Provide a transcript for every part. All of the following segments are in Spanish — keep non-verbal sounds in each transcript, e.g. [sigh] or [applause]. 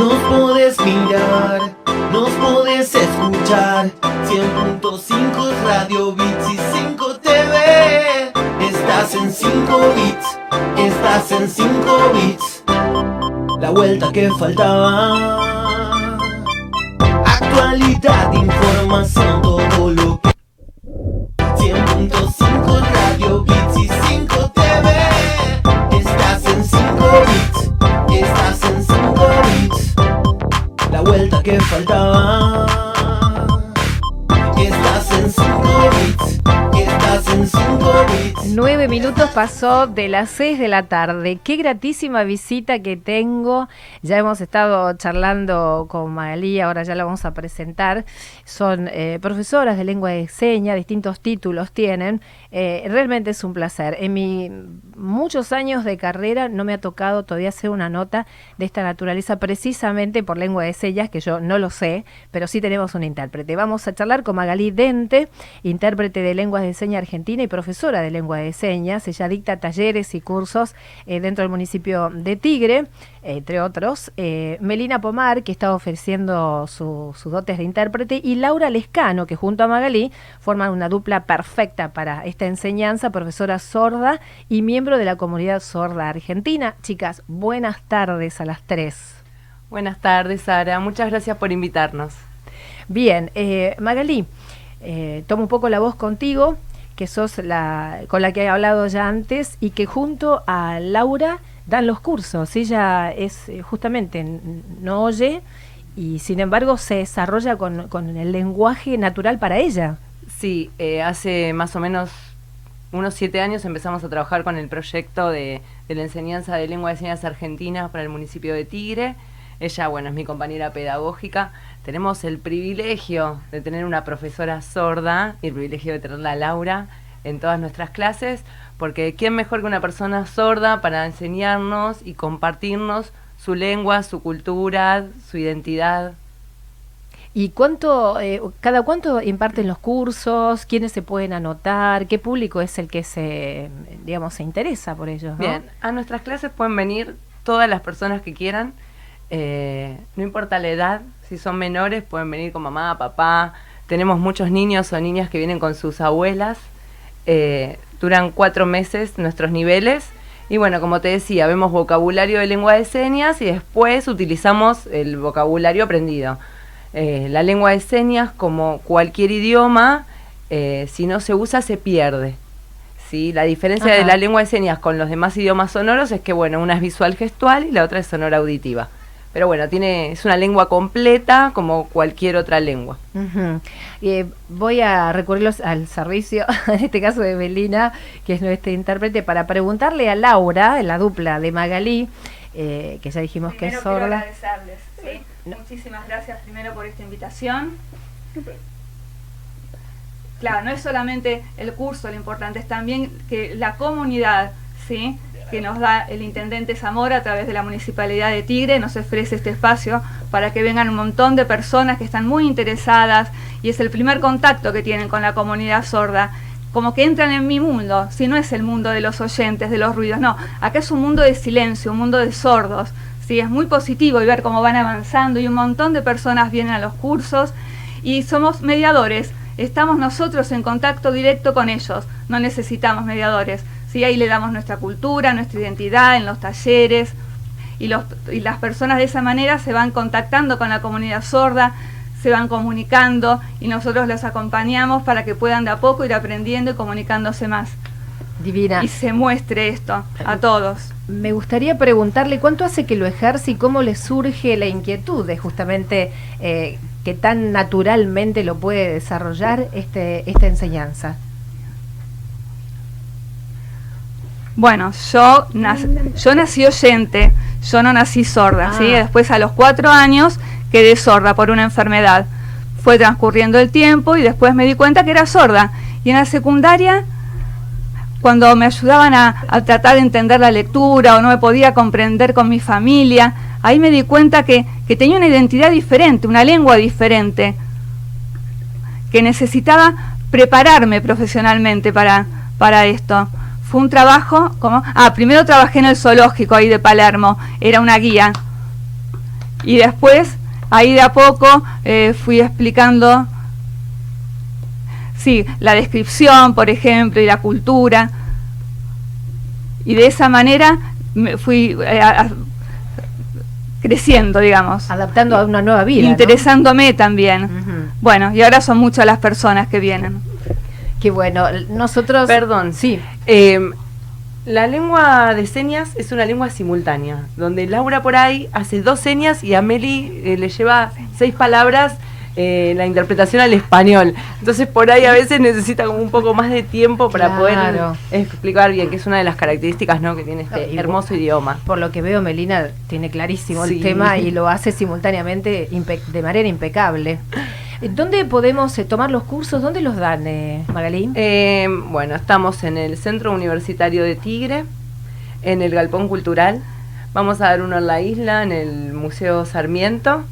Nos podés mirar, nos podés escuchar. 100.5 Radio Bits y 5 TV. Estás en 5 bits, estás en 5 bits. La vuelta que faltaba. Actualidad, información, todo lo que pasó de las seis de la tarde. Qué gratísima visita que tengo. Ya hemos estado charlando con Magalí, ahora ya la vamos a presentar. Son eh, profesoras de lengua de señas, distintos títulos tienen. Eh, realmente es un placer. En mi muchos años de carrera no me ha tocado todavía hacer una nota de esta naturaleza precisamente por lengua de señas, que yo no lo sé, pero sí tenemos un intérprete. Vamos a charlar con Magalí Dente, intérprete de lenguas de señas argentina y profesora de lengua de señas. Dicta talleres y cursos eh, dentro del municipio de Tigre, entre otros. Eh, Melina Pomar, que está ofreciendo su- sus dotes de intérprete, y Laura Lescano, que junto a Magalí forman una dupla perfecta para esta enseñanza, profesora sorda y miembro de la comunidad sorda argentina. Chicas, buenas tardes a las tres. Buenas tardes, Sara. Muchas gracias por invitarnos. Bien, eh, Magalí, eh, tomo un poco la voz contigo, que sos la con la que he hablado ya antes y que junto a Laura dan los cursos. Ella es eh, justamente no oye y sin embargo se desarrolla con, con el lenguaje natural para ella. Sí, eh, hace más o menos unos siete años empezamos a trabajar con el proyecto de, de la enseñanza de lengua de señas argentina para el municipio de Tigre. Ella, bueno, es mi compañera pedagógica. Tenemos el privilegio de tener una profesora sorda y el privilegio de tenerla a Laura en todas nuestras clases, porque ¿quién mejor que una persona sorda para enseñarnos y compartirnos su lengua, su cultura, su identidad? ¿Y cuánto, eh, cada cuánto imparten los cursos? ¿Quiénes se pueden anotar? ¿Qué público es el que se, digamos, se interesa por ellos? no? Bien, a nuestras clases pueden venir todas las personas que quieran, eh, no importa la edad, si son menores pueden venir con mamá, papá, tenemos muchos niños o niñas que vienen con sus abuelas, eh, duran cuatro meses nuestros niveles y bueno, como te decía, vemos vocabulario de lengua de señas y después utilizamos el vocabulario aprendido. Eh, la lengua de señas, como cualquier idioma, eh, si no se usa se pierde. ¿sí? La diferencia de la lengua de señas con los demás idiomas sonoros es que, bueno, una es visual gestual y la otra es sonora auditiva. Pero bueno, tiene, es una lengua completa como cualquier otra lengua. Eh, voy a recurrirlos al servicio, [laughs] en este caso de Belina, que es nuestra intérprete, para preguntarle a Laura, la dupla de Magalí, eh, que ya dijimos que es sorda. agradecerles, ¿sí? Muchísimas gracias primero por esta invitación. Claro, no es solamente el curso lo importante, es también que la comunidad, ¿sí? Que nos da el intendente Zamora a través de la Municipalidad de Tigre, nos ofrece este espacio para que vengan un montón de personas que están muy interesadas y es el primer contacto que tienen con la comunidad sorda. Como que entran en mi mundo, si no es el mundo de los oyentes, de los ruidos, no, acá es un mundo de silencio, un mundo de sordos, sí, es muy positivo y ver cómo van avanzando y un montón de personas vienen a los cursos y somos mediadores, estamos nosotros en contacto directo con ellos, no necesitamos mediadores. ¿Sí? Ahí le damos nuestra cultura, nuestra identidad en los talleres y, los, y las personas de esa manera se van contactando con la comunidad sorda, se van comunicando y nosotros los acompañamos para que puedan de a poco ir aprendiendo y comunicándose más. Divina. Y se muestre esto a todos. Me gustaría preguntarle cuánto hace que lo ejerce y cómo le surge la inquietud de justamente eh, que tan naturalmente lo puede desarrollar este, esta enseñanza. Bueno, yo, nac- yo nací oyente, yo no nací sorda, ¿sí? Ah. Después a los cuatro años quedé sorda por una enfermedad. Fue transcurriendo el tiempo y después me di cuenta que era sorda. Y en la secundaria, cuando me ayudaban a, a tratar de entender la lectura o no me podía comprender con mi familia, ahí me di cuenta que, que tenía una identidad diferente, una lengua diferente, que necesitaba prepararme profesionalmente para, para esto. Fue un trabajo, como Ah, primero trabajé en el zoológico ahí de Palermo, era una guía. y después, ahí de a poco, eh, fui explicando, sí, la descripción, por ejemplo, y la cultura. Y de esa manera me fui eh, a- a- creciendo, digamos. Adaptando a una nueva vida. ¿no? interesándome también. Bueno, y ahora son muchas las personas que vienen. Qué bueno. Nosotros. Perdón. Sí. Eh, la lengua de señas es una lengua simultánea, donde Laura por ahí hace dos señas y a Meli eh, le lleva seis palabras eh, la interpretación al español. Entonces por ahí a veces necesita como un poco más de tiempo para Claro. poder explicar bien, que es una de las características ¿no? que tiene este hermoso idioma. Por lo que veo, Melina tiene clarísimo el tema y lo hace simultáneamente de manera impecable. [laughs] ¿Dónde podemos eh, tomar los cursos? ¿Dónde los dan, eh, Magalín? Eh, bueno, estamos en el Centro Universitario de Tigre, en el Galpón Cultural. Vamos a dar uno en la isla, en el Museo Sarmiento.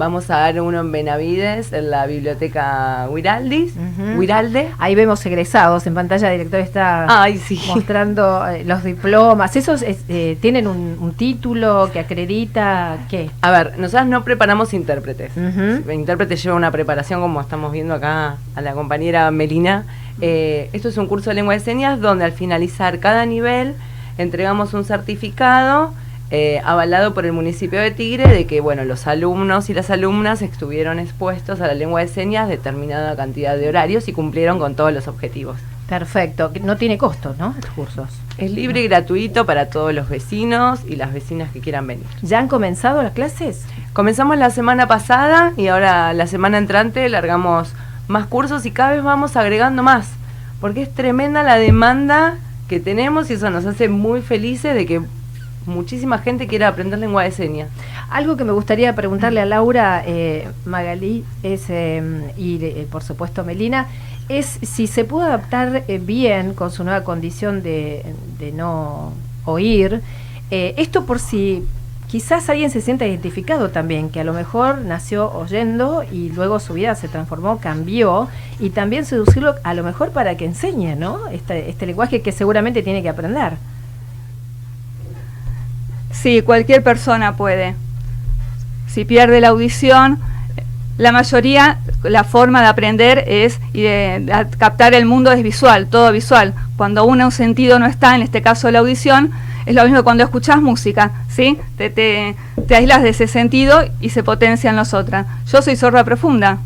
Vamos a dar uno en Benavides, en la Biblioteca Huiraldis. Huiralde. Ahí vemos egresados. En pantalla el director está Ay, sí. mostrando eh, los diplomas. ¿Esos es- eh, tienen un, un título que acredita qué? A ver, nosotros no preparamos intérpretes. Ujú. El intérprete lleva una preparación, como estamos viendo acá a la compañera Melina. Eh, esto es un curso de lengua de señas donde al finalizar cada nivel entregamos un certificado eh, avalado por el municipio de Tigre de que bueno los alumnos y las alumnas estuvieron expuestos a la lengua de señas determinada cantidad de horarios y cumplieron con todos los objetivos. Perfecto. No tiene costo, ¿no? Estos cursos. Es libre y gratuito para todos los vecinos y las vecinas que quieran venir. ¿Ya han comenzado las clases? Comenzamos la semana pasada y ahora la semana entrante largamos más cursos y cada vez vamos agregando más, porque es tremenda la demanda que tenemos y eso nos hace muy felices de que muchísima gente quiera aprender lengua de señas. Algo que me gustaría preguntarle a Laura, eh, Magalí, es, eh, y eh, por supuesto Melina, es si se puede adaptar eh, bien con su nueva condición de, de no oír. eh, esto por si quizás alguien se sienta identificado también, que a lo mejor nació oyendo y luego su vida se transformó, cambió, y también seducirlo a lo mejor para que enseñe, ¿no? Este, este lenguaje que seguramente tiene que aprender. Sí, cualquier persona puede. Si pierde la audición, la mayoría, la forma de aprender es y de, captar el mundo es visual, todo visual. Cuando uno un sentido no está, en este caso la audición, es lo mismo que cuando escuchás música, ¿sí? Te, te, te aislas de ese sentido y se potencian los otros. Yo soy sorda profunda.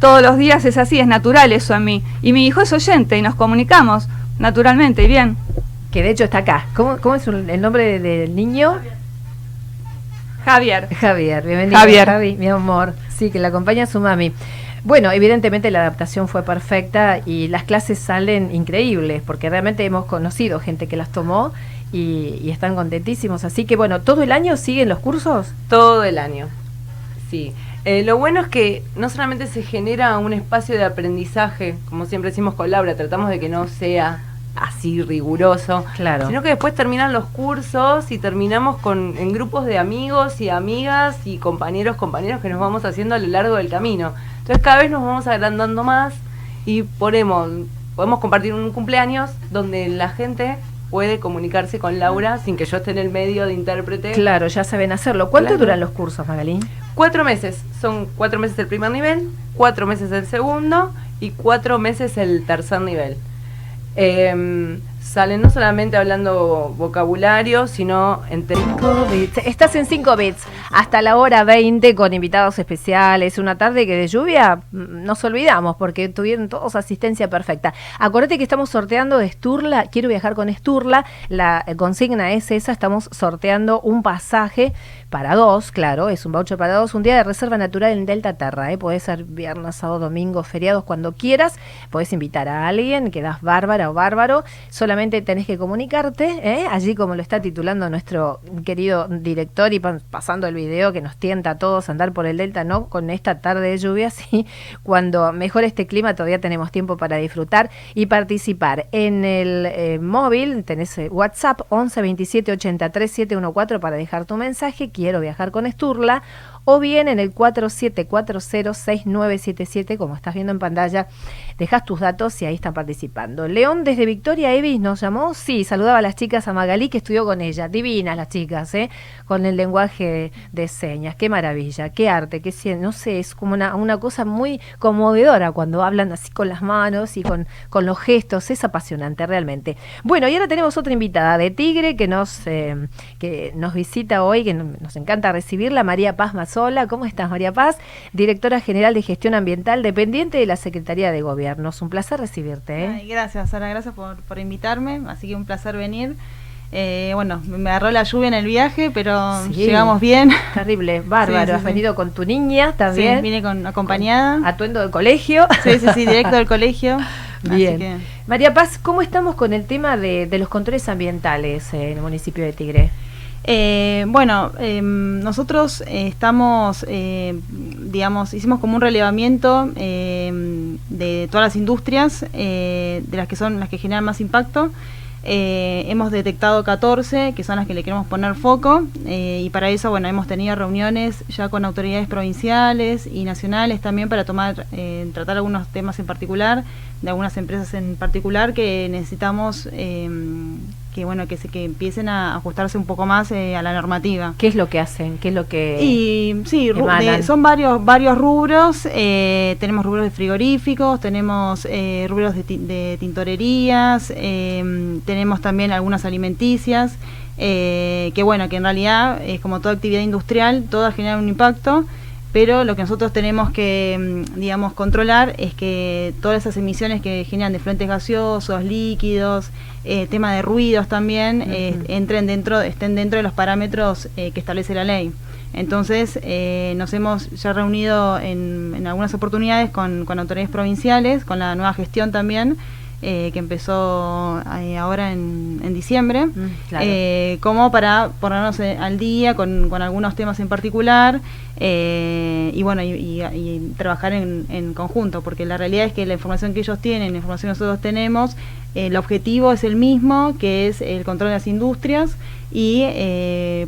Todos los días es así, es natural eso en mí. Y mi hijo es oyente y nos comunicamos naturalmente y bien. Que de hecho está acá. ¿Cómo, cómo es el nombre del niño? Javier. Javier, bienvenido. Javier. Javi, mi amor. Sí, que la acompaña su mami. Bueno, evidentemente la adaptación fue perfecta y las clases salen increíbles, porque realmente hemos conocido gente que las tomó y, y están contentísimos. Así que bueno, ¿todo el año siguen los cursos? Todo el año. Sí. Eh, lo bueno es que no solamente se genera un espacio de aprendizaje, como siempre decimos con Laura, tratamos de que no sea así riguroso, Claro. sino que después terminan los cursos y terminamos con en grupos de amigos y amigas y compañeros, compañeros que nos vamos haciendo a lo largo del camino. Entonces cada vez nos vamos agrandando más y ponemos, podemos compartir un cumpleaños donde la gente puede comunicarse con Laura sin que yo esté en el medio de intérprete. Claro, ya saben hacerlo. ¿Cuánto Claro. duran los cursos, Magalín? Cuatro meses, son cuatro meses el primer nivel, cuatro meses el segundo y cuatro meses el tercer nivel. Em, salen no solamente hablando vocabulario, sino. 5 bits. Estás en 5 bits hasta la hora 20 con invitados especiales. Una tarde que de lluvia mm, nos olvidamos porque tuvieron todos asistencia perfecta. Acuérdate que estamos sorteando de Sturla. Quiero viajar con Sturla. La consigna es esa. Estamos sorteando un pasaje para dos, claro, es un voucher para dos, un día de reserva natural en Delta Terra, ¿eh? podés ser viernes, sábado, domingo, feriados, cuando quieras, podés invitar a alguien, quedás bárbara o bárbaro, tenés que comunicarte, ¿eh? allí como lo está titulando nuestro querido director y pa- pasando el video que nos tienta a todos a andar por el Delta, ¿no? Con esta tarde de lluvia, [laughs] sí, cuando mejore este clima todavía tenemos tiempo para disfrutar y participar. En el eh, móvil tenés eh, WhatsApp 11 27 83 714 para dejar tu mensaje, quiero viajar con Esturla o bien en el 47406977, como estás viendo en pantalla, dejas tus datos y ahí están participando. León desde Victoria Evis nos llamó, sí, saludaba a las chicas a Magalí que estudió con ella, divinas las chicas, ¿eh? con el lenguaje de señas, qué maravilla, qué arte, qué no sé, es como una, una cosa muy conmovedora cuando hablan así con las manos y con, con los gestos, es apasionante realmente. Bueno, y ahora tenemos otra invitada de Tigre que nos, eh, que nos visita hoy, que nos encanta recibirla, María Paz Mazola. ¿Cómo estás, María Paz? Directora General de Gestión Ambiental, dependiente de la Secretaría de Gobierno. Es un placer recibirte. ¿eh? gracias, Sara, gracias por, por invitarme, así que un placer venir. Eh, bueno, me agarró la lluvia en el viaje, pero llegamos bien. [laughs] Terrible, bárbaro. Has venido con tu niña también. Sí, vine con, acompañada. atuendo del colegio. Sí, sí, sí, directo del colegio. [laughs] Bien. María Paz, ¿cómo estamos con el tema de, los controles ambientales en el municipio de Tigre? Eh, bueno, em, nosotros estamos, eh, digamos, hicimos como un relevamiento em, de todas las industrias, de las que son las que generan más impacto. Eh, hemos detectado 14, que son las que le queremos poner foco, eh, y para eso, bueno, hemos tenido reuniones ya con autoridades provinciales y nacionales también para tomar, eh, tratar algunos temas en particular, de algunas empresas en particular que necesitamos que bueno que se que empiecen a ajustarse un poco más eh, a la normativa. Qué es lo que hacen qué es lo que y sí son varios varios rubros eh, tenemos rubros de frigoríficos tenemos eh, rubros de, tintorerías em, tenemos también algunas alimenticias que bueno que en realidad es como toda actividad industrial todas generan un impacto pero lo que nosotros tenemos que, mm, digamos, controlar es que todas esas emisiones que generan de fluentes gaseosos, líquidos, eh, tema de ruidos también, eh, entren dentro, estén dentro de los parámetros eh, que establece la ley. Entonces, nos hemos ya reunido en, algunas oportunidades con, con autoridades provinciales, con la nueva gestión también, eh, que empezó eh, ahora en, diciembre, mm, eh, como para ponernos al día con, algunos temas en particular y bueno, y, trabajar en, conjunto, porque la realidad es que la información que ellos tienen, la información que nosotros tenemos, el objetivo es el mismo, que es el control de las industrias y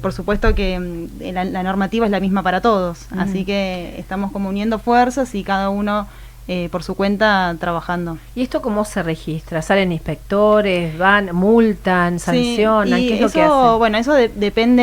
por supuesto que mm, la, normativa es la misma para todos, así que estamos como uniendo fuerzas y cada uno eh, por su cuenta trabajando. ¿Y esto cómo se registra? ¿Salen inspectores, van, multan, sancionan? ¿Qué es lo que hacen? Bueno, eso depende